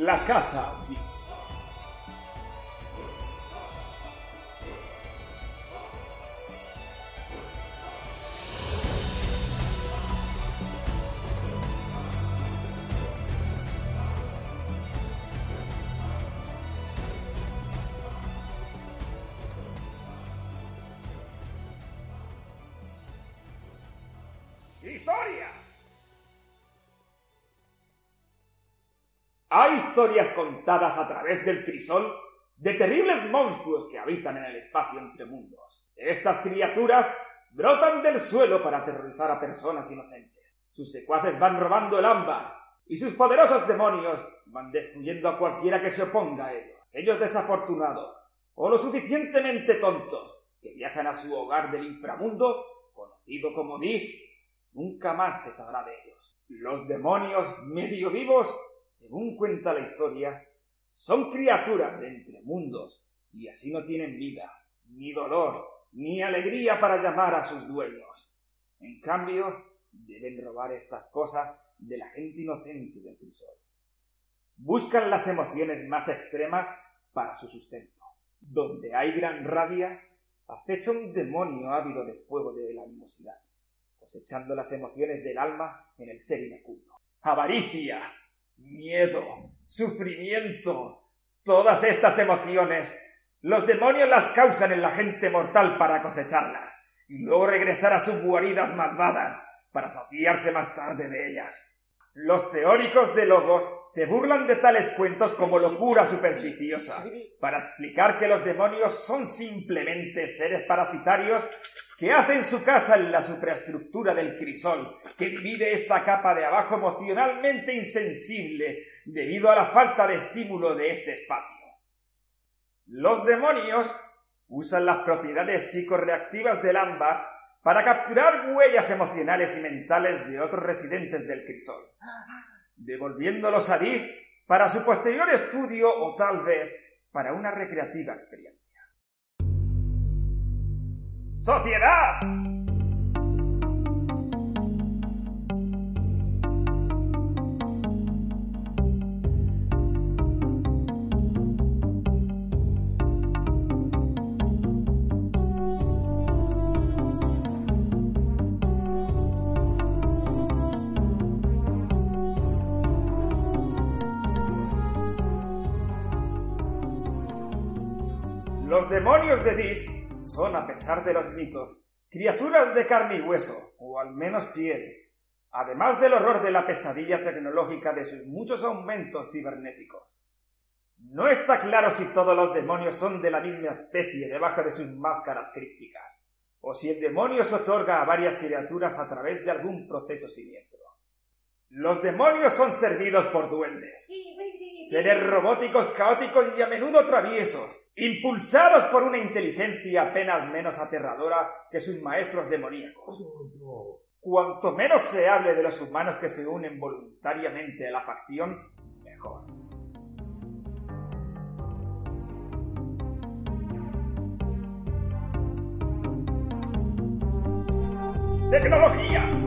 La Casa Bis. Hay historias contadas a través del crisol de terribles monstruos que habitan en el espacio entre mundos. Estas criaturas brotan del suelo para aterrorizar a personas inocentes. Sus secuaces van robando el ámbar y sus poderosos demonios van destruyendo a cualquiera que se oponga a ellos. Ellos desafortunados o lo suficientemente tontos que viajan a su hogar del inframundo, conocido como Dis, nunca más se sabrá de ellos. Los demonios medio vivos según cuenta la historia, son criaturas de entre mundos y así no tienen vida, ni dolor, ni alegría para llamar a sus dueños. En cambio, deben robar estas cosas de la gente inocente del crisol. Buscan las emociones más extremas para su sustento. Donde hay gran rabia, acecha un demonio ávido de fuego de la animosidad, cosechando las emociones del alma en el ser iracundo. Avaricia, miedo, sufrimiento, todas estas emociones, los demonios las causan en la gente mortal para cosecharlas y luego regresar a sus guaridas malvadas para saciarse más tarde de ellas. Los teóricos de logos se burlan de tales cuentos como locura supersticiosa, para explicar que los demonios son simplemente seres parasitarios que hacen su casa en la superestructura del crisol, que divide esta capa de abajo emocionalmente insensible debido a la falta de estímulo de este espacio. Los demonios usan las propiedades psicorreactivas del ámbar para capturar huellas emocionales y mentales de otros residentes del crisol, devolviéndolos a Dis para su posterior estudio o tal vez para una recreativa experiencia. ¡Sociedad! Demonios de Dis son, a pesar de los mitos, criaturas de carne y hueso, o al menos piel, además del horror de la pesadilla tecnológica de sus muchos aumentos cibernéticos. No está claro si todos los demonios son de la misma especie debajo de sus máscaras crípticas, o si el demonio se otorga a varias criaturas a través de algún proceso siniestro. Los demonios son servidos por duendes, seres robóticos caóticos y a menudo traviesos, impulsados por una inteligencia apenas menos aterradora que sus maestros demoníacos. Cuanto menos se hable de los humanos que se unen voluntariamente a la facción, mejor. ¡Tecnología!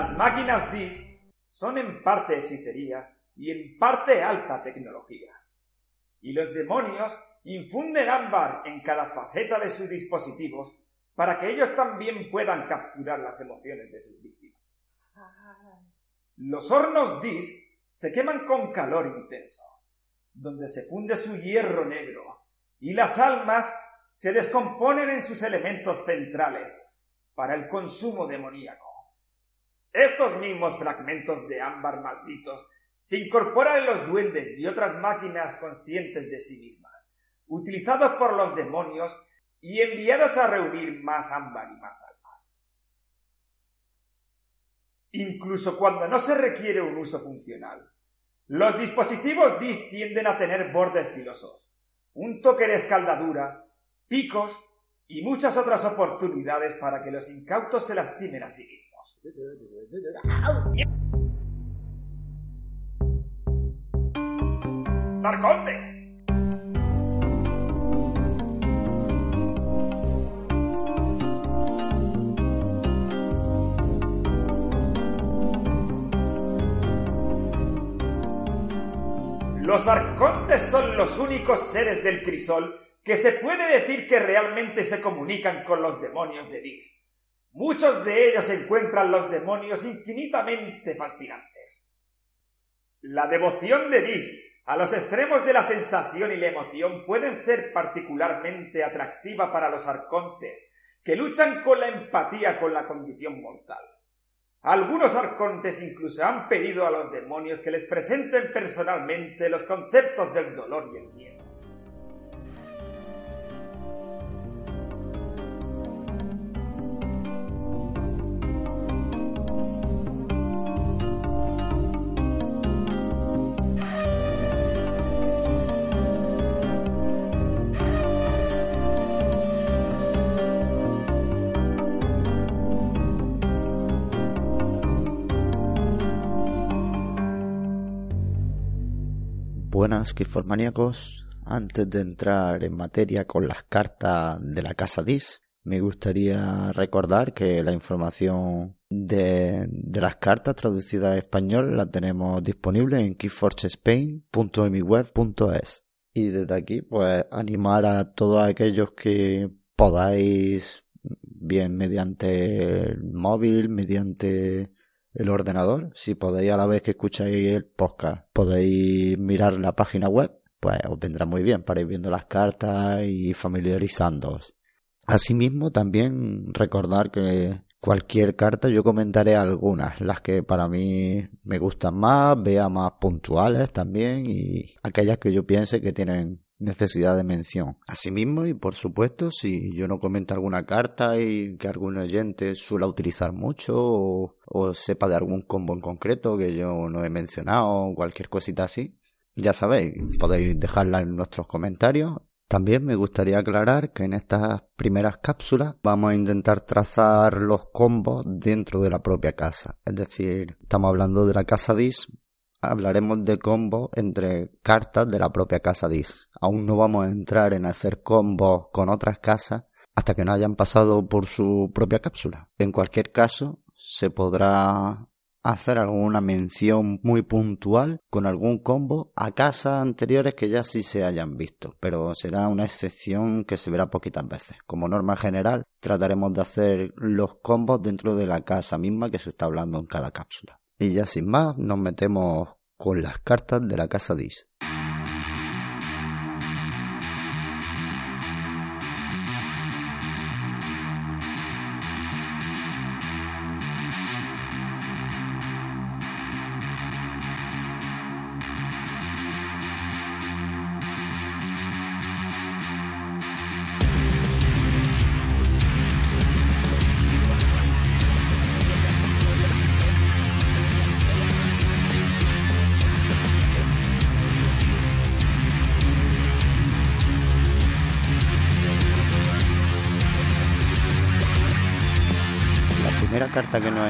Las máquinas DIS son en parte hechicería y en parte alta tecnología. Y los demonios infunden ámbar en cada faceta de sus dispositivos para que ellos también puedan capturar las emociones de sus víctimas. Los hornos DIS se queman con calor intenso, donde se funde su hierro negro, y las almas se descomponen en sus elementos centrales para el consumo demoníaco. Estos mismos fragmentos de ámbar malditos se incorporan en los duendes y otras máquinas conscientes de sí mismas, utilizados por los demonios y enviados a reunir más ámbar y más almas. Incluso cuando no se requiere un uso funcional, los dispositivos DIS tienden a tener bordes filosos, un toque de escaldadura, picos y muchas otras oportunidades para que los incautos se lastimen a sí mismos. ¡Narcotes! Los arcontes son los únicos seres del crisol que se puede decir que realmente se comunican con los demonios de Dis. Muchos de ellos encuentran los demonios infinitamente fascinantes. La devoción de Dis a los extremos de la sensación y la emoción pueden ser particularmente atractiva para los arcontes, que luchan con la empatía con la condición mortal. Algunos arcontes incluso han pedido a los demonios que les presenten personalmente los conceptos del dolor y el miedo. Buenas, Kiformaníacos. Antes de entrar en materia con las cartas de la casa DIS, me gustaría recordar que la información de, las cartas traducidas a español la tenemos disponible en keyforgespain.emiweb.es. Y desde aquí, pues, animar a todos aquellos que podáis, bien mediante el móvil, mediante el ordenador, si podéis a la vez que escucháis el podcast, podéis mirar la página web, pues os vendrá muy bien para ir viendo las cartas y familiarizándoos. Asimismo, también recordar que cualquier carta yo comentaré algunas, las que para mí me gustan más, vea más puntuales también y aquellas que yo piense que tienen necesidad de mención. Asimismo, y por supuesto, si yo no comento alguna carta y que algún oyente suele utilizar mucho o, o, sepa de algún combo en concreto que yo no he mencionado, cualquier cosita así, ya sabéis, podéis dejarla en nuestros comentarios. También me gustaría aclarar que en estas primeras cápsulas vamos a intentar trazar los combos dentro de la propia casa. Es decir, estamos hablando de la casa DIS, hablaremos de combos entre cartas de la propia casa DIS. Aún no vamos a entrar en hacer combos con otras casas hasta que no hayan pasado por su propia cápsula. En cualquier caso, se podrá hacer alguna mención muy puntual con algún combo a casas anteriores que ya sí se hayan visto, pero será una excepción que se verá poquitas veces. Como norma general, trataremos de hacer los combos dentro de la casa misma que se está hablando en cada cápsula. Y ya sin más, nos metemos con las cartas de la casa Dis.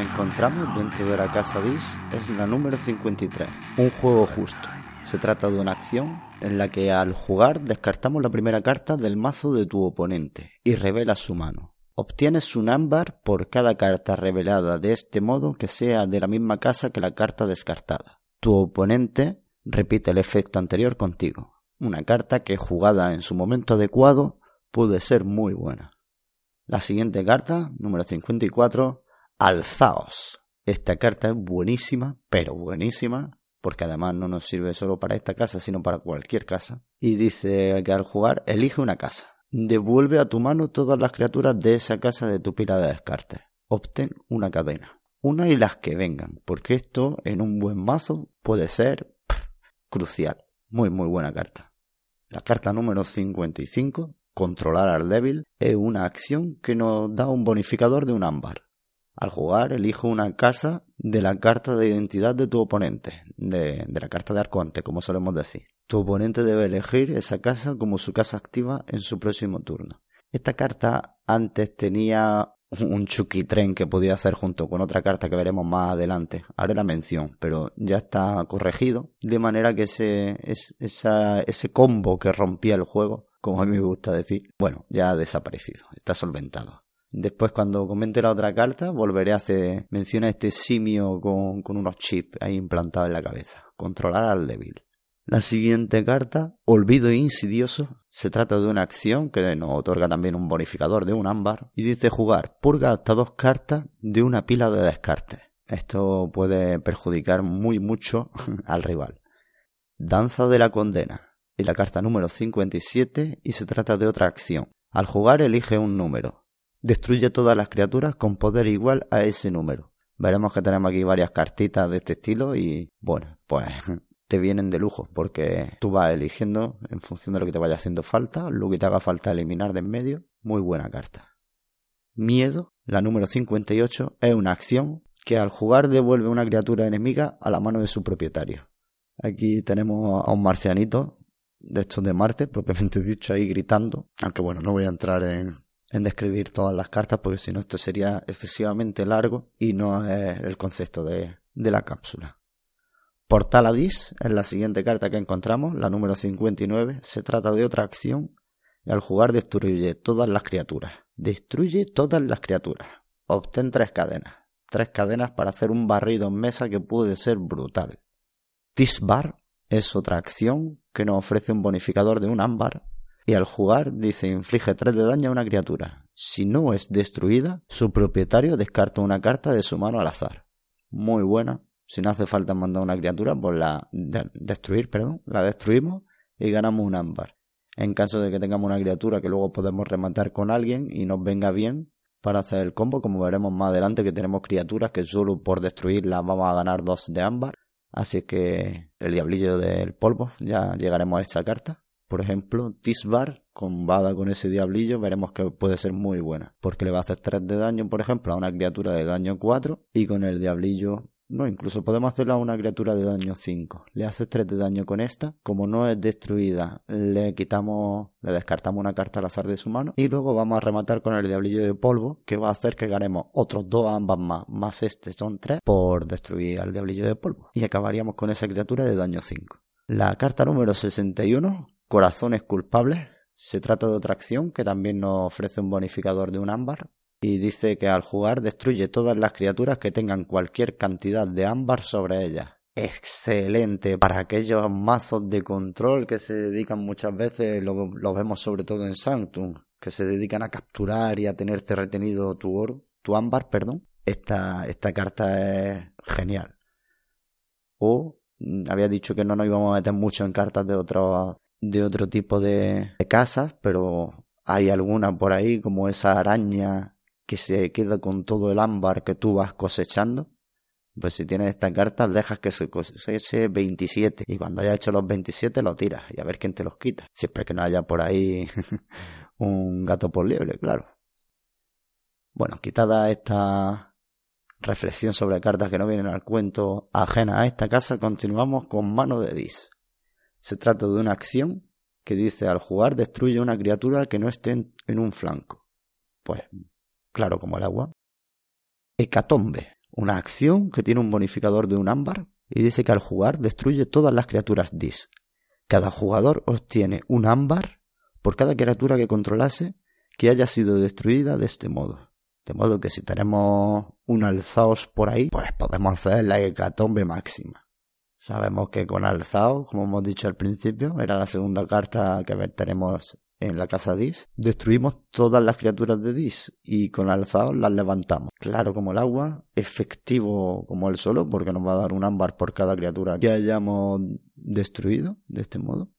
Encontramos dentro de la casa DIS es la número 53, un juego justo. Se trata de una acción en la que al jugar descartamos la primera carta del mazo de tu oponente y revelas su mano. Obtienes un ámbar por cada carta revelada de este modo que sea de la misma casa que la carta descartada. Tu oponente repite el efecto anterior contigo. Una carta que jugada en su momento adecuado puede ser muy buena. La siguiente carta, número 54, Alzaos. Esta carta es buenísima, pero buenísima, porque además no nos sirve solo para esta casa, sino para cualquier casa. Y dice que al jugar, elige una casa. Devuelve a tu mano todas las criaturas de esa casa de tu pila de descarte. Obtén una cadena. Una y las que vengan, porque esto en un buen mazo puede ser crucial. Muy, muy buena carta. La carta número 55, controlar al débil, es una acción que nos da un bonificador de un ámbar. Al jugar, elijo una casa de la carta de identidad de tu oponente, de, la carta de Arconte, como solemos decir. Tu oponente debe elegir esa casa como su casa activa en su próximo turno. Esta carta antes tenía un chuquitren que podía hacer junto con otra carta que veremos más adelante. Haré la mención, pero ya está corregido. De manera que ese combo que rompía el juego, como a mí me gusta decir, bueno, ya ha desaparecido. Está solventado. Después, cuando comente la otra carta, volveré a hacer mención a este simio con, unos chips ahí implantados en la cabeza. Controlar al débil. La siguiente carta, Olvido Insidioso, se trata de una acción que nos otorga también un bonificador de un ámbar y dice jugar purga hasta dos cartas de una pila de descarte. Esto puede perjudicar muy mucho al rival. Danza de la Condena y la carta número 57 y se trata de otra acción. Al jugar elige un número. Destruye todas las criaturas con poder igual a ese número. Veremos que tenemos aquí varias cartitas de este estilo y bueno, pues te vienen de lujo porque tú vas eligiendo en función de lo que te vaya haciendo falta, lo que te haga falta eliminar de en medio. Muy buena carta. Miedo, la número 58, es una acción que al jugar devuelve una criatura enemiga a la mano de su propietario. Aquí tenemos a un marcianito de estos de Marte, propiamente dicho, ahí gritando. Aunque bueno, no voy a entrar en, en describir todas las cartas porque si no esto sería excesivamente largo y no es el concepto de, la cápsula. Portaladis es la siguiente carta que encontramos, la número 59. Se trata de otra acción al jugar destruye todas las criaturas. Destruye todas las criaturas. Obtén tres cadenas. Tres cadenas para hacer un barrido en mesa que puede ser brutal. Tisbar es otra acción que nos ofrece un bonificador de un ámbar y al jugar dice inflige 3 de daño a una criatura. Si no es destruida, su propietario descarta una carta de su mano al azar. Muy buena si no hace falta mandar una criatura, pues la destruir, perdón, la destruimos y ganamos un ámbar. En caso de que tengamos una criatura que luego podemos rematar con alguien y nos venga bien para hacer el combo, como veremos más adelante que tenemos criaturas que solo por destruirlas vamos a ganar dos de ámbar. Así que el diablillo del polvo, ya llegaremos a esta carta. Por ejemplo, Tisbar, combada con ese diablillo, veremos que puede ser muy buena. Porque le va a hacer 3 de daño, por ejemplo, a una criatura de daño 4. Y con el diablillo no, incluso podemos hacerla a una criatura de daño 5. Le haces 3 de daño con esta. Como no es destruida, le quitamos, le descartamos una carta al azar de su mano. Y luego vamos a rematar con el diablillo de polvo, que va a hacer que ganemos otros dos ambas más, más este son 3, por destruir al diablillo de polvo. Y acabaríamos con esa criatura de daño 5. La carta número 61, Corazones Culpables. Se trata de otra acción que también nos ofrece un bonificador de un ámbar y dice que al jugar destruye todas las criaturas que tengan cualquier cantidad de ámbar sobre ellas. Excelente para aquellos mazos de control que se dedican muchas veces, lo, vemos sobre todo en Sanctum, que se dedican a capturar y a tenerte retenido tu oro, tu ámbar, perdón. Esta, esta carta es genial. O mm, había dicho que no nos íbamos a meter mucho en cartas de otro, de otro tipo de, casas, pero hay alguna por ahí como esa araña que se queda con todo el ámbar que tú vas cosechando. Pues si tienes esta carta, dejas que se coseche 27 y cuando haya hecho los 27 lo tiras y a ver quién te los quita. Siempre que no haya por ahí un gato por liebre, claro. Bueno, quitada esta reflexión sobre cartas que no vienen al cuento ajena a esta casa, continuamos con mano de Dis. Se trata de una acción que dice al jugar destruye una criatura que no esté en un flanco. Pues claro como el agua. Hecatombe, una acción que tiene un bonificador de un ámbar y dice que al jugar destruye todas las criaturas Dis. Cada jugador obtiene un ámbar por cada criatura que controlase que haya sido destruida de este modo. De modo que si tenemos un alzaos por ahí, pues podemos hacer la hecatombe máxima. Sabemos que con alzaos, como hemos dicho al principio, era la segunda carta que verteremos en la casa Dis, destruimos todas las criaturas de Dis y con alzado las levantamos. Claro como el agua, efectivo como el solo, porque nos va a dar un ámbar por cada criatura que hayamos destruido de este modo.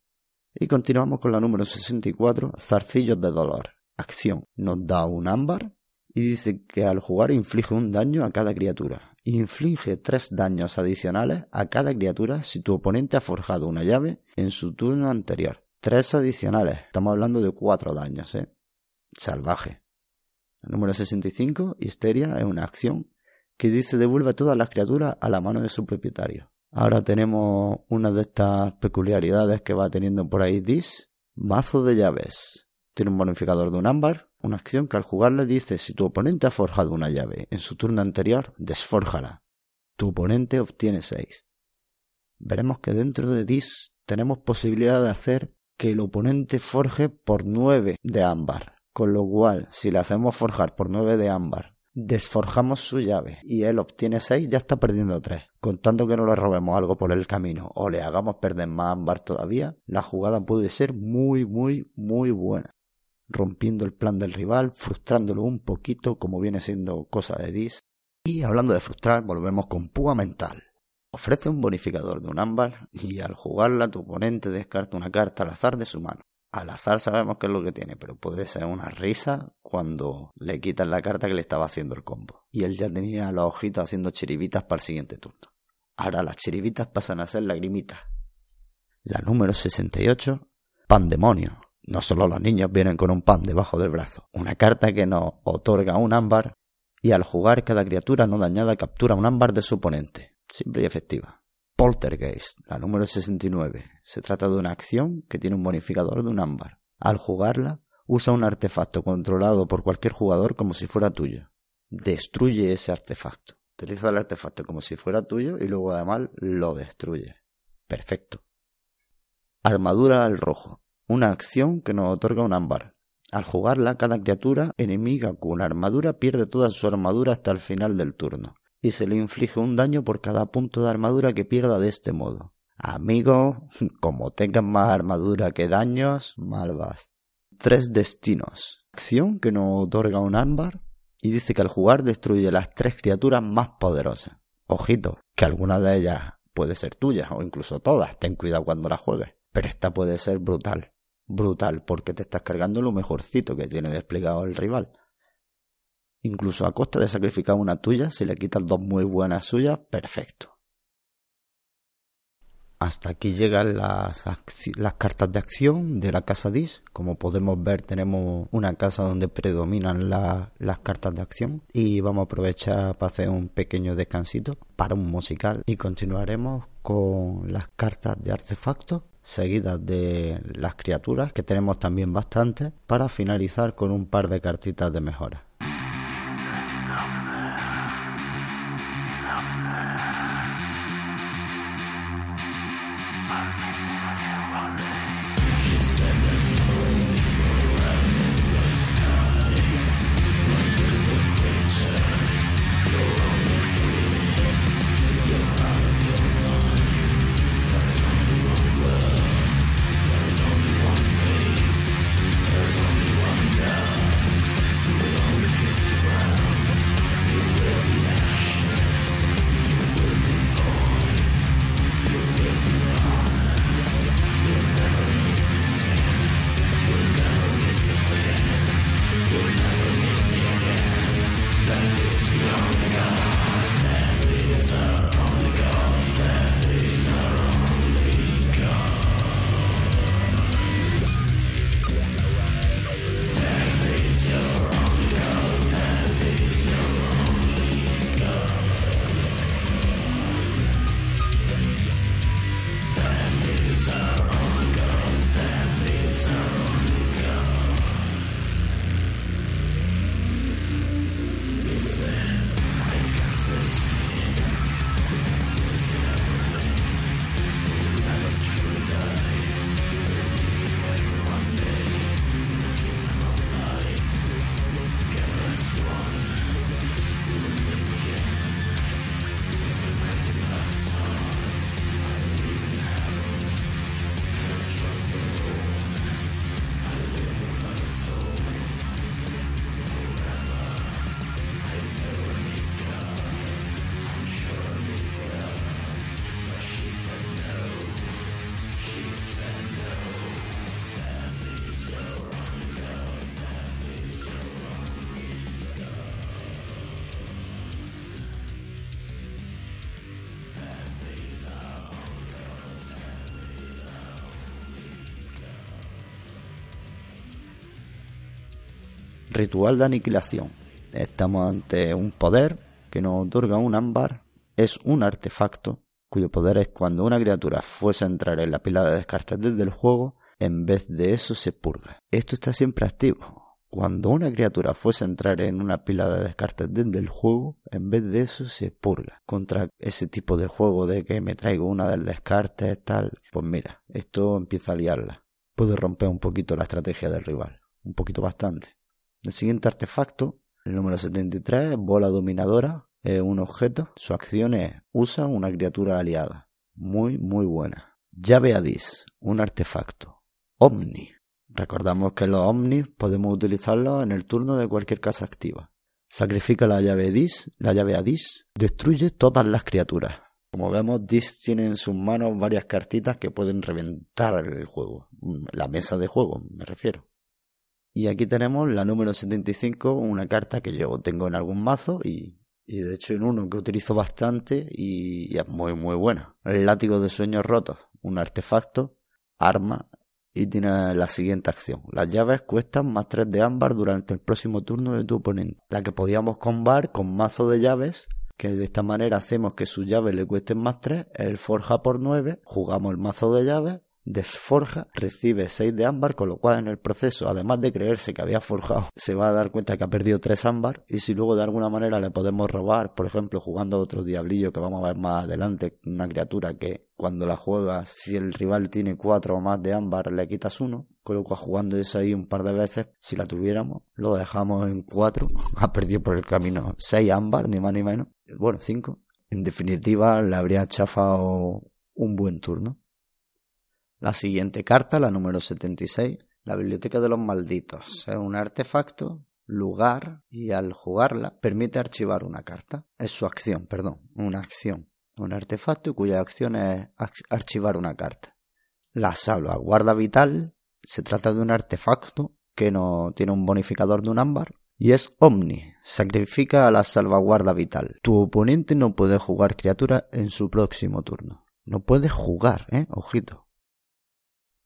Y continuamos con la número 64, Zarcillos de Dolor. Acción. Nos da un ámbar y dice que al jugar inflige un daño a cada criatura. Inflige tres daños adicionales a cada criatura si tu oponente ha forjado una llave en su turno anterior. Tres adicionales. Estamos hablando de cuatro daños, ¿eh? Salvaje. El número 65, Histeria, es una acción que dice devuelve todas las criaturas a la mano de su propietario. Ahora tenemos una de estas peculiaridades que va teniendo por ahí Dis. Mazo de llaves. Tiene un bonificador de un ámbar, una acción que al jugarle dice si tu oponente ha forjado una llave en su turno anterior, desfórjala. Tu oponente obtiene 6. Veremos que dentro de Dis tenemos posibilidad de hacer que el oponente forje por 9 de ámbar. Con lo cual, si le hacemos forjar por 9 de ámbar Desforjamos su llave y él obtiene 6, ya está perdiendo 3. Contando que no le robemos algo por el camino o le hagamos perder más ámbar todavía, la jugada puede ser muy, muy, muy buena. Rompiendo el plan del rival, frustrándolo un poquito, como viene siendo cosa de Dis. Y hablando de frustrar, volvemos con Púa Mental. Ofrece un bonificador de un ámbar y al jugarla tu oponente descarta una carta al azar de su mano. Al azar sabemos qué es lo que tiene, pero puede ser una risa cuando le quitan la carta que le estaba haciendo el combo. Y él ya tenía los ojitos haciendo chiribitas para el siguiente turno. Ahora las chiribitas pasan a ser lagrimitas. La número 68, Pandemonio. No solo los niños vienen con un pan debajo del brazo. Una carta que nos otorga un ámbar y al jugar cada criatura no dañada captura un ámbar de su oponente. Simple y efectiva. Poltergeist, la número 69. Se trata de una acción que tiene un bonificador de un ámbar. Al jugarla, usa un artefacto controlado por cualquier jugador como si fuera tuyo. Destruye ese artefacto. Utiliza el artefacto como si fuera tuyo y luego además lo destruye. Perfecto. Armadura al rojo. Una acción que nos otorga un ámbar. Al jugarla, cada criatura enemiga con armadura pierde toda su armadura hasta el final del turno y se le inflige un daño por cada punto de armadura que pierda de este modo. Amigo, como tengas más armadura que daños, mal vas. Tres destinos. Acción que nos otorga un ámbar y dice que al jugar destruye las tres criaturas más poderosas. Ojito, que alguna de ellas puede ser tuya o incluso todas, ten cuidado cuando la juegues. Pero esta puede ser brutal. Brutal porque te estás cargando lo mejorcito que tiene desplegado el rival. Incluso a costa de sacrificar una tuya, si le quitas dos muy buenas suyas, perfecto. Hasta aquí llegan las, cartas de acción de la casa DIS. Como podemos ver, tenemos una casa donde predominan las cartas de acción. Y vamos a aprovechar para hacer un pequeño descansito para un musical. Y continuaremos con las cartas de artefactos seguidas de las criaturas, que tenemos también bastantes, para finalizar con un par de cartitas de mejora. Ritual de aniquilación. Estamos ante un poder que nos otorga un ámbar. Es un artefacto cuyo poder es cuando una criatura fuese a entrar en la pila de descartes desde el juego, en vez de eso se purga. Esto está siempre activo. Cuando una criatura fuese a entrar en una pila de descartes desde el juego, en vez de eso se purga. Contra ese tipo de juego de que me traigo una del descarte tal, pues mira, esto empieza a liarla. Puede romper un poquito la estrategia del rival. Un poquito bastante. El siguiente artefacto El número 73, bola dominadora, es un objeto. Su acción es usa una criatura aliada. Muy, muy buena. Llave Adis, un artefacto. Omni. Recordamos que los Omnis podemos utilizarlos en el turno de cualquier casa activa. Sacrifica la llave Dis, la llave Adis, destruye todas las criaturas. Como vemos, Dis tiene en sus manos varias cartitas que pueden reventar el juego. La mesa de juego, me refiero. Y aquí tenemos la número 75, una carta que yo tengo en algún mazo y, de hecho en uno que utilizo bastante y, y es muy muy buena. El látigo de sueños rotos, un artefacto, arma y tiene la siguiente acción. Las llaves cuestan más 3 de ámbar durante el próximo turno de tu oponente. La que podíamos combar con mazo de llaves, que de esta manera hacemos que sus llaves le cuesten más 3, el forja por 9, jugamos el mazo de llaves desforja, recibe 6 de ámbar, con lo cual en el proceso, además de creerse que había forjado, se va a dar cuenta que ha perdido 3 ámbar y si luego de alguna manera le podemos robar, por ejemplo, jugando otro diablillo que vamos a ver más adelante, una criatura que cuando la juegas, si el rival tiene 4 o más de ámbar, le quitas 1, con lo cual jugando eso ahí un par de veces, si la tuviéramos, lo dejamos en 4, ha perdido por el camino 6 ámbar, ni más ni menos, bueno, 5. En definitiva, le habría chafado un buen turno. La siguiente carta, la número 76, la Biblioteca de los Malditos. Es un artefacto, lugar, y al jugarla permite archivar una carta. Es su acción, perdón, una acción. Un artefacto cuya acción es archivar una carta. La salvaguarda vital se trata de un artefacto que no tiene un bonificador de un ámbar y es Omni. Sacrifica a la salvaguarda vital. Tu oponente no puede jugar criatura en su próximo turno. No puede jugar, ¿eh? Ojito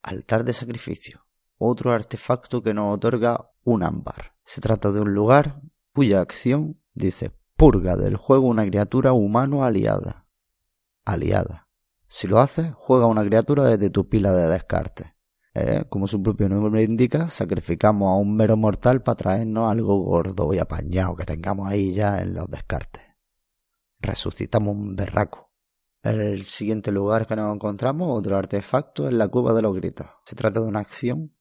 altar de sacrificio, otro artefacto que nos otorga un ámbar. Se trata de un lugar cuya acción dice purga del juego una criatura humano aliada. Aliada. Si lo hace, juega una criatura desde tu pila de descarte. Eh, como su propio nombre indica, sacrificamos a un mero mortal para traernos algo gordo y apañado que tengamos ahí ya en los descartes. Resucitamos un berraco. El siguiente lugar que nos encontramos, otro artefacto, es la cueva de los gritos. Se trata de una acción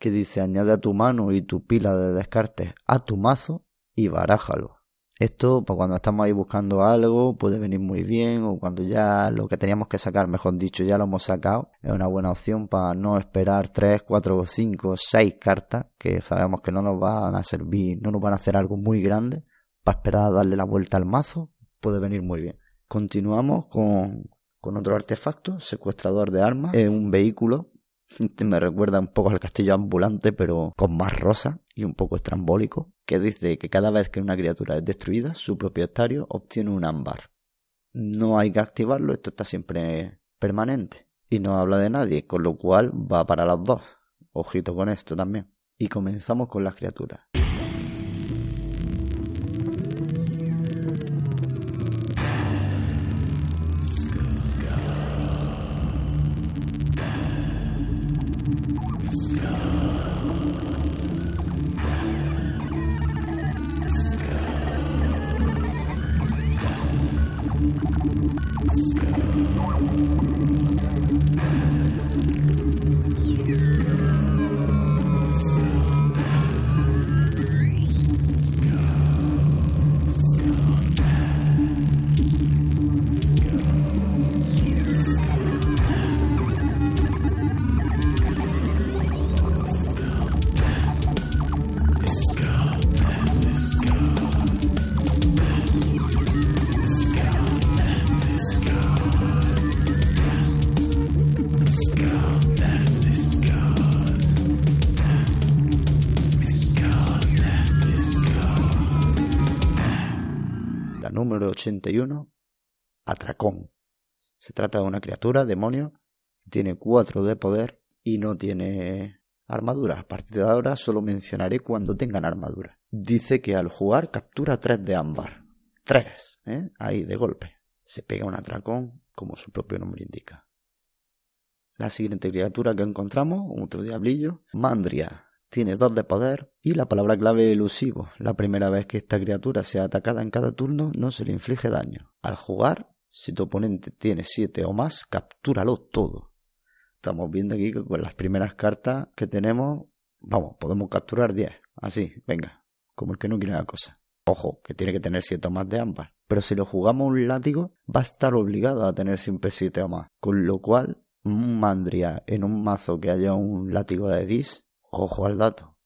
que dice añade a tu mano y tu pila de descartes a tu mazo y barájalo. Esto, pues cuando estamos ahí buscando algo, puede venir muy bien, o cuando ya lo que teníamos que sacar, mejor dicho, ya lo hemos sacado, es una buena opción para no esperar 3, 4, 5, 6 cartas, que sabemos que no nos van a servir, no nos van a hacer algo muy grande, para esperar a darle la vuelta al mazo, puede venir muy bien. Continuamos con, otro artefacto, secuestrador de armas. Es un vehículo. Me recuerda un poco al castillo ambulante, pero con más rosa y un poco estrambólico, que dice que cada vez que una criatura es destruida, su propietario obtiene un ámbar. No hay que activarlo, esto está siempre permanente. Y no habla de nadie, con lo cual va para los dos. Ojito con esto también. Y comenzamos con las criaturas. Número 81, Atracón. Se trata de una criatura, demonio, tiene 4 de poder y no tiene armadura. A partir de ahora solo mencionaré cuando tengan armadura. Dice que al jugar captura 3 de ámbar. 3, ¿eh? ahí de golpe. Se pega un atracón, como su propio nombre indica. La siguiente criatura que encontramos, otro diablillo, Mandria, tiene dos de poder y la palabra clave elusivo. La primera vez que esta criatura sea atacada en cada turno no se le inflige daño. Al jugar, si tu oponente tiene 7 o más, captúralo todo. Estamos viendo aquí que con las primeras cartas que tenemos, vamos, podemos capturar 10. Así, venga, como el que no quiere la cosa. Ojo, que tiene que tener 7 o más de ámbar. Pero si lo jugamos un látigo, va a estar obligado a tener siempre 7 o más. Con lo cual, un mandria en un mazo que haya un látigo de dis, ojo al dato.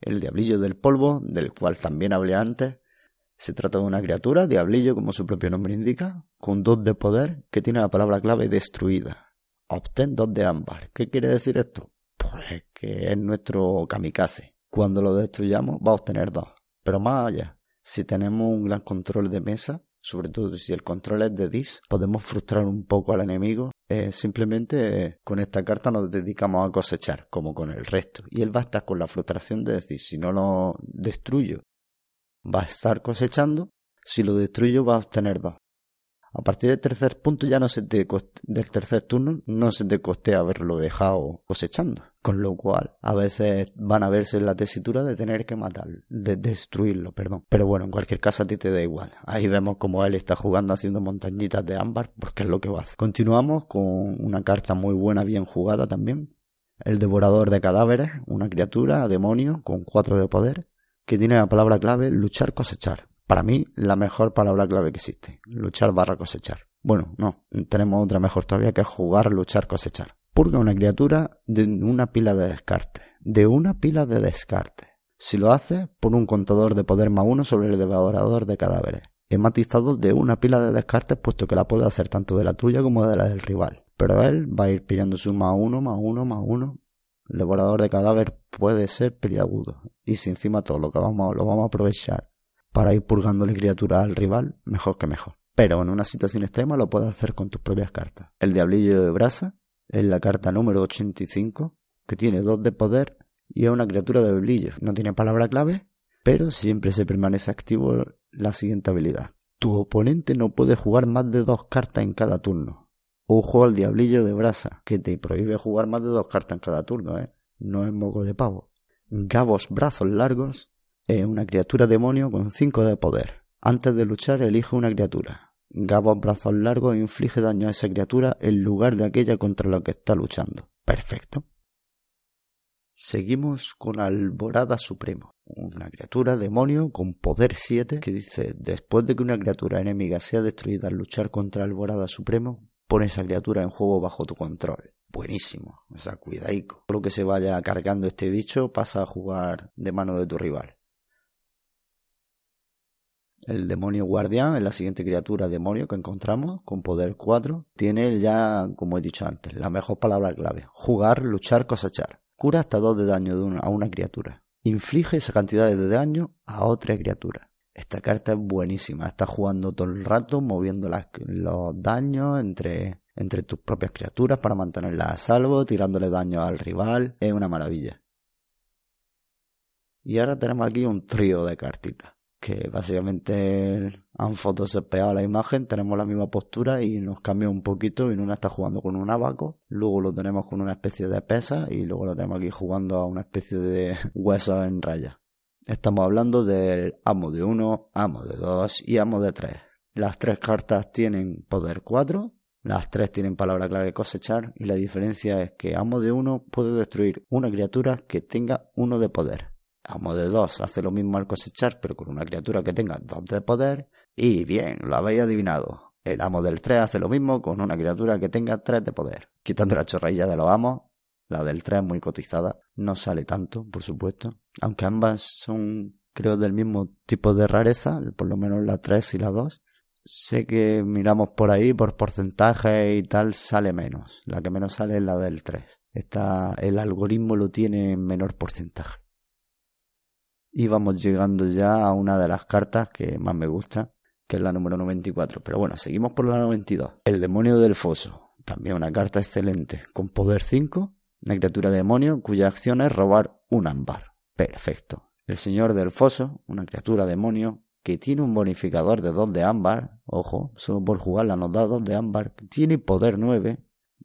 El diablillo del polvo, del cual también hablé antes, se trata de una criatura, diablillo como su propio nombre indica, con dos de poder que tiene la palabra clave destruida. Obtén dos de ámbar. ¿Qué quiere decir esto? Pues que es nuestro kamikaze. Cuando lo destruyamos va a obtener dos. Pero más allá, si tenemos un gran control de mesa, sobre todo si el control es de dis, podemos frustrar un poco al enemigo. Eh, simplemente con esta carta nos dedicamos a cosechar, como con el resto. Y él va a estar con la frustración de decir, si no lo destruyo, va a estar cosechando, si lo destruyo va a obtener dos. A partir del tercer punto ya no se te del tercer turno no se te costea haberlo dejado cosechando. Con lo cual, a veces van a verse en la tesitura de tener que matarlo, de destruirlo, perdón. Pero bueno, en cualquier caso a ti te da igual. Ahí vemos como él está jugando haciendo montañitas de ámbar, porque es lo que va a hacer. Continuamos con una carta muy buena, bien jugada también. El devorador de cadáveres, una criatura, demonio, con cuatro de poder, que tiene la palabra clave luchar cosechar. Para mí, la mejor palabra clave que existe. Luchar barra cosechar. Bueno, no, tenemos otra mejor todavía que jugar, luchar, cosechar. Purga una criatura de una pila de descarte. De una pila de descarte. Si lo hace, pone un contador de poder más uno sobre el devorador de cadáveres. He matizado de una pila de descartes puesto que la puede hacer tanto de la tuya como de la del rival. Pero él va a ir pillando su más uno, más uno, más uno. El devorador de cadáver puede ser periagudo. Y si encima todo lo que vamos, lo vamos a aprovechar para ir purgándole criatura al rival, mejor que mejor. Pero en una situación extrema lo puedes hacer con tus propias cartas. El Diablillo de Brasa es la carta número 85, que tiene dos de poder y es una criatura de brillo. No tiene palabra clave, pero siempre se permanece activo la siguiente habilidad. Tu oponente no puede jugar más de dos cartas en cada turno. Ojo al Diablillo de Brasa, que te prohíbe jugar más de dos cartas en cada turno, ¿eh? No es moco de pavo. Gabos brazos largos es una criatura demonio con 5 de poder. Antes de luchar, elige una criatura. Gabos brazos largos inflige daño a esa criatura en lugar de aquella contra la que está luchando. Perfecto. Seguimos con Alborada Supremo, una criatura demonio con poder 7 que dice, después de que una criatura enemiga sea destruida al luchar contra Alborada Supremo, pone esa criatura en juego bajo tu control. Buenísimo, o sea, cuidaico. Todo lo que se vaya cargando este bicho pasa a jugar de mano de tu rival. El demonio guardián es la siguiente criatura demonio que encontramos con poder 4. Tiene ya, como he dicho antes, la mejor palabra clave. Jugar, luchar, cosechar. Cura hasta 2 de daño a una criatura. Inflige esa cantidad de daño a otra criatura. Esta carta es buenísima. Estás jugando todo el rato, moviendo los daños entre, entre tus propias criaturas para mantenerlas a salvo, tirándole daño al rival. Es una maravilla. Y ahora tenemos aquí un trío de cartitas que básicamente han photoshopeado la imagen, tenemos la misma postura y nos cambia un poquito y una está jugando con un abaco, luego lo tenemos con una especie de pesa y luego lo tenemos aquí jugando a una especie de hueso en raya. Estamos hablando del amo de 1, amo de 2 y amo de 3. Las tres cartas tienen poder 4, las tres tienen palabra clave cosechar y la diferencia es que amo de 1 puede destruir una criatura que tenga uno de poder. Amo de 2 hace lo mismo al cosechar, pero con una criatura que tenga 2 de poder. Y bien, lo habéis adivinado. El amo del 3 hace lo mismo con una criatura que tenga 3 de poder. Quitando la chorrilla de los amos, la del 3 es muy cotizada. No sale tanto, por supuesto. Aunque ambas son, creo, del mismo tipo de rareza, por lo menos la 3 y la 2. Sé que miramos por ahí, por porcentaje y tal, sale menos. La que menos sale es la del 3. Está, el algoritmo lo tiene en menor porcentaje. Y vamos llegando ya a una de las cartas que más me gusta, que es la número 94. Pero bueno, seguimos por la 92. El demonio del foso. También una carta excelente, con poder 5, una criatura demonio cuya acción es robar un ámbar. Perfecto. El señor del foso, una criatura demonio que tiene un bonificador de 2 de ámbar, ojo, solo por jugarla nos da 2 de ámbar, tiene poder 9,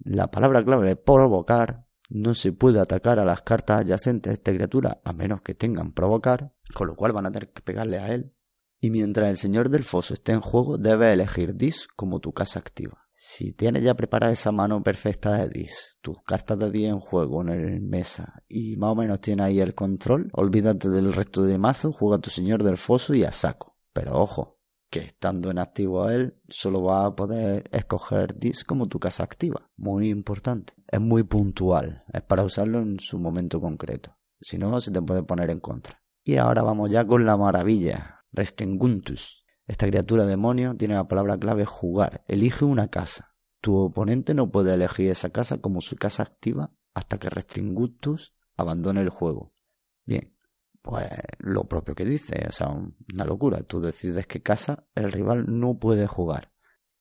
la palabra clave es provocar, no se puede atacar a las cartas adyacentes a esta criatura a menos que tengan provocar, con lo cual van a tener que pegarle a él. Y mientras el señor del foso esté en juego, debes elegir Dis como tu casa activa. Si tienes ya preparada esa mano perfecta de Dis, tus cartas de Dis en juego en el mesa y más o menos tienes ahí el control, olvídate del resto de mazo, juega tu señor del foso y a saco. Pero ojo, que estando en activo él, solo va a poder escoger Dis como tu casa activa. Muy importante. Es muy puntual. Es para usarlo en su momento concreto. Si no, se te puede poner en contra. Y ahora vamos ya con la maravilla. Restringuntus. Esta criatura demonio tiene la palabra clave jugar. Elige una casa. Tu oponente no puede elegir esa casa como su casa activa hasta que Restringuntus abandone el juego. Bien, pues lo propio que dice, o sea, una locura. Tú decides qué casa el rival no puede jugar.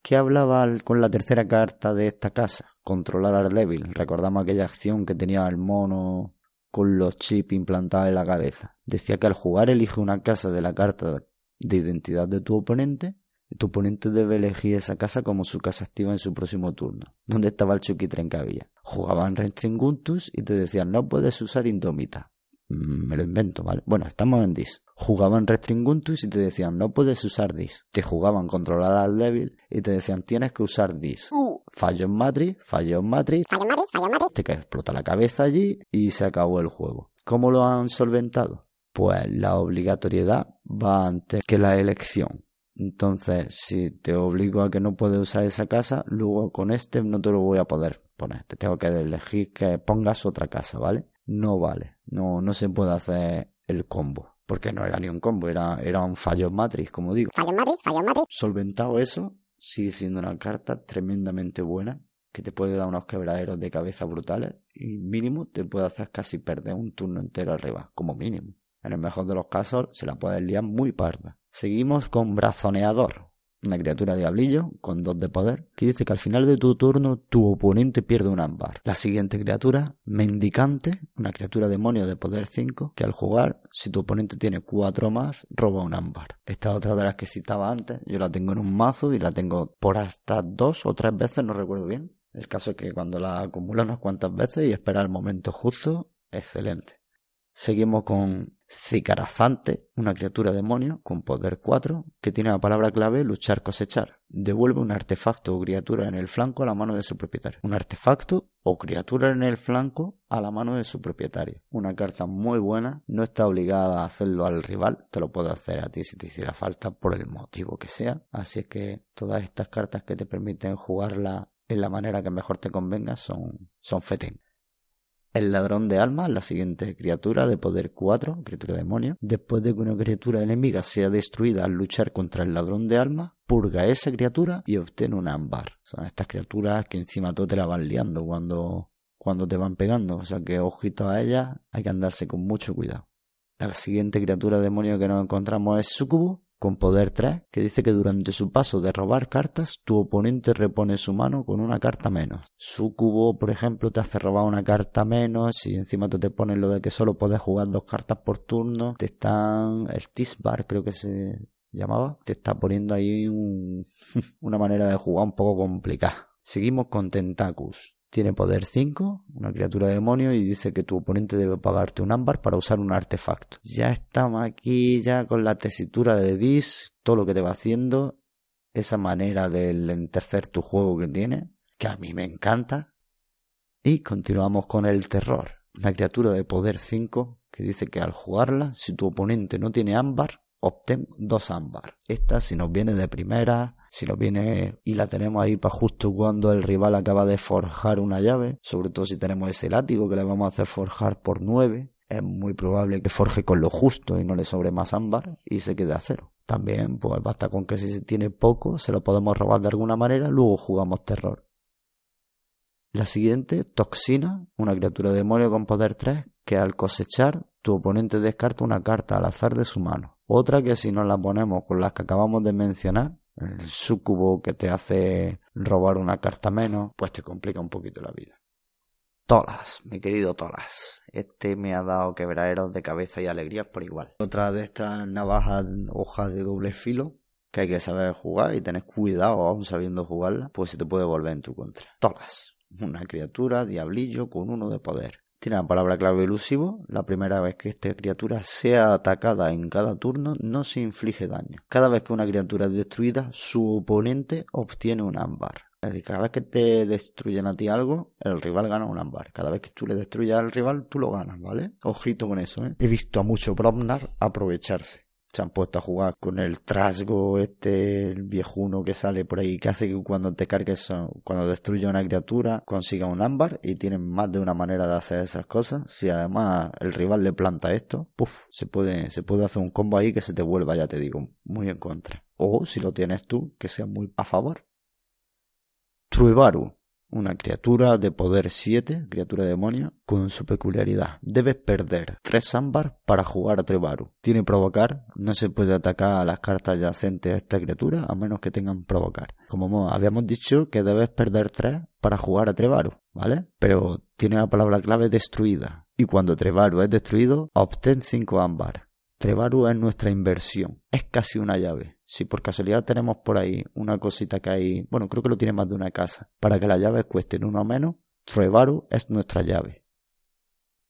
¿Qué hablaba con la tercera carta de esta casa? Controlar al débil. Recordamos aquella acción que tenía el mono con los chips implantados en la cabeza. Decía que al jugar elige una casa de la carta de identidad de tu oponente, tu oponente debe elegir esa casa como su casa activa en su próximo turno. ¿Dónde estaba el Chucky que había? Jugaban Restringuntus y te decían no puedes usar Indomita. Mm, me lo invento, ¿vale? Bueno, estamos en Dis. Jugaban Restringuntus y te decían no puedes usar Dis. Te jugaban controlar al débil y te decían tienes que usar Dis. Uh. Fallo en Matrix, fallo en Matrix. Fallo en Matrix, fallo en Matrix. Te que explota la cabeza allí y se acabó el juego. ¿Cómo lo han solventado? pues la obligatoriedad va antes que la elección. Entonces, si te obligo a que no puedes usar esa casa, luego con este no te lo voy a poder poner. Te tengo que elegir que pongas otra casa, ¿vale? No vale. No, no se puede hacer el combo. Porque no era ni un combo, era, era un fallo matriz, como digo. Fallo matriz, fallo matriz. Solventado eso, sigue siendo una carta tremendamente buena que te puede dar unos quebraderos de cabeza brutales y mínimo te puede hacer casi perder un turno entero arriba, como mínimo. En el mejor de los casos se la puede liar muy parda. Seguimos con Brazoneador, una criatura diablillo con dos de poder, que dice que al final de tu turno tu oponente pierde un ámbar. La siguiente criatura, Mendicante, una criatura demonio de poder 5, que al jugar, si tu oponente tiene 4 más, roba un ámbar. Esta otra de las que citaba antes, yo la tengo en un mazo y la tengo por hasta dos o tres veces, no recuerdo bien. El caso es que cuando la acumulo unas cuantas veces y espera el momento justo, excelente. Seguimos con Cicarazante, una criatura demonio con poder 4 que tiene la palabra clave luchar cosechar. Devuelve un artefacto o criatura en el flanco a la mano de su propietario. Un artefacto o criatura en el flanco a la mano de su propietario. Una carta muy buena, no está obligada a hacerlo al rival, te lo puede hacer a ti si te hiciera falta por el motivo que sea. Así que todas estas cartas que te permiten jugarla en la manera que mejor te convenga son, son fetén. El ladrón de almas, la siguiente criatura de poder 4, criatura demonio. Después de que una criatura enemiga sea destruida al luchar contra el ladrón de almas, purga esa criatura y obtiene un ámbar. Son estas criaturas que encima todo te la van liando cuando, cuando te van pegando. O sea que ojito a ellas, hay que andarse con mucho cuidado. La siguiente criatura demonio que nos encontramos es Sucubo, con poder 3, que dice que durante su paso de robar cartas, tu oponente repone su mano con una carta menos. Su cubo, por ejemplo, te hace robar una carta menos y encima tú te pones lo de que solo puedes jugar dos cartas por turno. Te están... el Tisbar creo que se llamaba. Te está poniendo ahí una manera de jugar un poco complicada. Seguimos con Tentacus. Tiene poder 5, una criatura demonio, y dice que tu oponente debe pagarte un ámbar para usar un artefacto. Ya estamos aquí, ya con la tesitura de Dis, todo lo que te va haciendo, esa manera de entercer tu juego que tiene, que a mí me encanta. Y continuamos con el terror, una criatura de poder 5 que dice que al jugarla, si tu oponente no tiene ámbar, obtén dos ámbar. Esta, si nos viene de primera, si nos viene y la tenemos ahí para justo cuando el rival acaba de forjar una llave, sobre todo si tenemos ese látigo que le vamos a hacer forjar por nueve, es muy probable que forje con lo justo y no le sobre más ámbar y se quede a cero. También, pues basta con que si se tiene poco, se lo podemos robar de alguna manera, luego jugamos terror. La siguiente, Toxina, una criatura demonio con poder 3, que al cosechar, tu oponente descarta una carta al azar de su mano. Otra que si nos la ponemos con las que acabamos de mencionar, el sucubo que te hace robar una carta menos, pues te complica un poquito la vida. Tolas, mi querido Tolas. Este me ha dado quebraderos de cabeza y alegrías por igual. Otra de estas navajas, hojas de doble filo, que hay que saber jugar y tener cuidado aún sabiendo jugarla, pues se te puede volver en tu contra. Tolas, una criatura diablillo con uno de poder. Tiene la palabra clave elusivo. La primera vez que esta criatura sea atacada en cada turno no se inflige daño. Cada vez que una criatura es destruida, su oponente obtiene un ámbar. Es decir, cada vez que te destruyen a ti algo, el rival gana un ámbar. Cada vez que tú le destruyes al rival, tú lo ganas, ¿vale? Ojito con eso, ¿eh? He visto a mucho Bromnar aprovecharse. Se han puesto a jugar con el trasgo, este, el viejuno que sale por ahí, que hace que cuando te cargues, cuando destruye una criatura, consiga un ámbar y tienen más de una manera de hacer esas cosas. Si además el rival le planta esto, puff, se puede, se puede hacer un combo ahí que se te vuelva, ya te digo, muy en contra. O si lo tienes tú, que sea muy a favor. Truebaru, una criatura de poder 7, criatura demonio, con su peculiaridad. Debes perder 3 ámbar para jugar a Truebaru. Tiene provocar, no se puede atacar a las cartas adyacentes a esta criatura a menos que tengan provocar. Como habíamos dicho que debes perder 3 para jugar a Trevaru, ¿vale? Pero tiene la palabra clave destruida. Y cuando Trevaru es destruido, obtén 5 ámbar. Trevaru es nuestra inversión. Es casi una llave. Si por casualidad tenemos por ahí una cosita que hay, bueno, creo que lo tiene más de una casa, para que las llaves cuesten uno o menos, Trevaru es nuestra llave.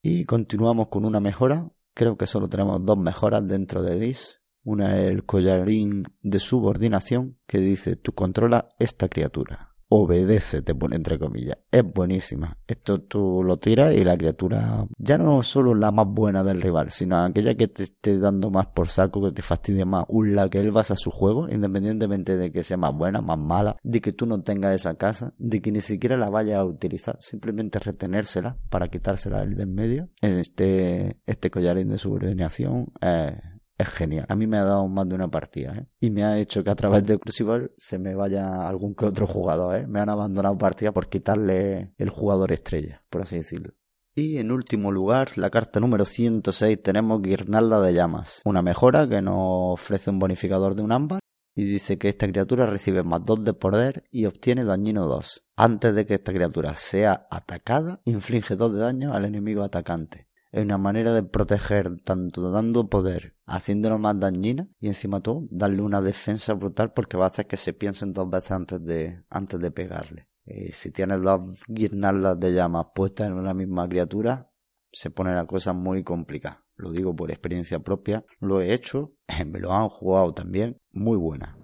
Y continuamos con una mejora. Creo que solo tenemos dos mejoras dentro de DIS. Una es el collarín de subordinación que dice tú controla esta criatura obedece, te pone entre comillas. Es buenísima. Esto tú lo tiras y la criatura ya no solo la más buena del rival, sino aquella que te esté dando más por saco, que te fastidie más, un la que él basa su juego, independientemente de que sea más buena, más mala, de que tú no tengas esa casa, de que ni siquiera la vayas a utilizar, simplemente retenérsela para quitársela del en medio. Este, este collarín de subordinación eh, es genial. A mí me ha dado más de una partida, ¿eh? Y me ha hecho que a través de Crucible se me vaya algún que otro jugador, ¿eh? Me han abandonado partida por quitarle el jugador estrella, por así decirlo. Y en último lugar, la carta número 106 tenemos Guirnalda de Llamas. Una mejora que nos ofrece un bonificador de un ámbar y dice que esta criatura recibe más 2 de poder y obtiene dañino 2. Antes de que esta criatura sea atacada, inflige 2 de daño al enemigo atacante es una manera de proteger tanto dando poder, haciéndolo más dañina y encima todo darle una defensa brutal porque va a hacer que se piensen dos veces antes de, antes de pegarle. Y si tienes dos guirnaldas de llamas puestas en una misma criatura, se pone la cosa muy complicada. Lo digo por experiencia propia, lo he hecho, me lo han jugado también, muy buena.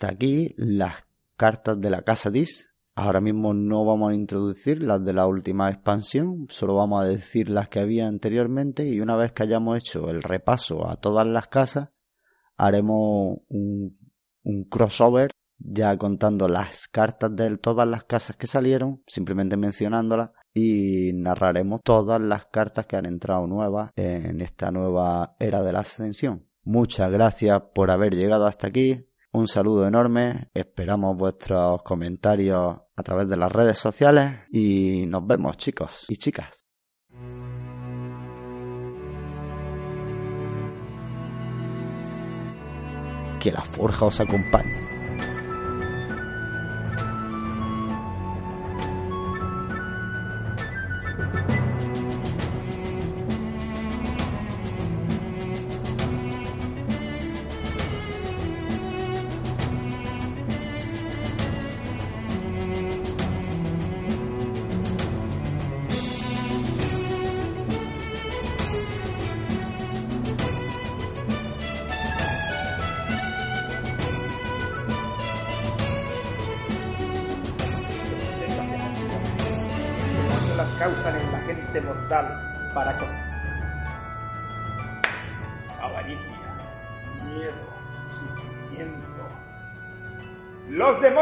Hasta aquí las cartas de la casa DIS. Ahora mismo no vamos a introducir las de la última expansión, solo vamos a decir las que había anteriormente y una vez que hayamos hecho el repaso a todas las casas, haremos un, crossover ya contando las cartas de todas las casas que salieron, simplemente mencionándolas y narraremos todas las cartas que han entrado nuevas en esta nueva era de la ascensión. Muchas gracias por haber llegado hasta aquí. Un saludo enorme, esperamos vuestros comentarios a través de las redes sociales y nos vemos chicos y chicas. Que la forja os acompañe.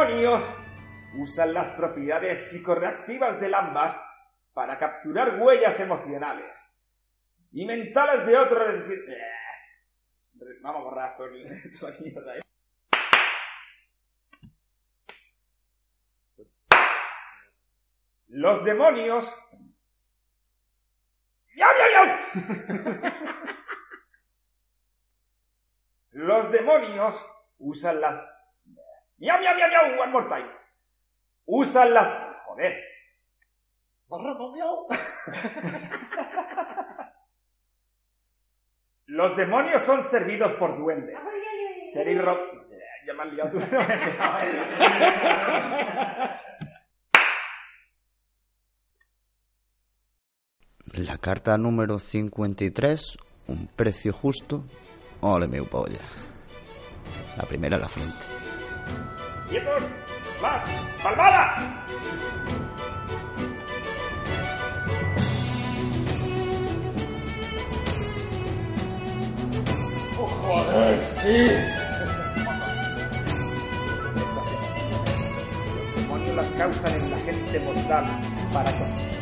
Demonios usan las propiedades psicorreactivas del ámbar para capturar huellas emocionales y mentales de otros. Vamos a borrar todo el... Los demonios. ¡Miau, miau, miau! Los demonios usan las... ¡Miau, miau, miau, miau! One more time. Usan las... Joder. Los demonios son servidos por duendes. Ser ro... Ya me has liado tú. La carta número 53, un precio justo. Ole meu polla. La primera a la frente. ¡Quietos! ¡Más! ¡Palmada! Joder, sí. Los demonios las causan en la gente mortal para que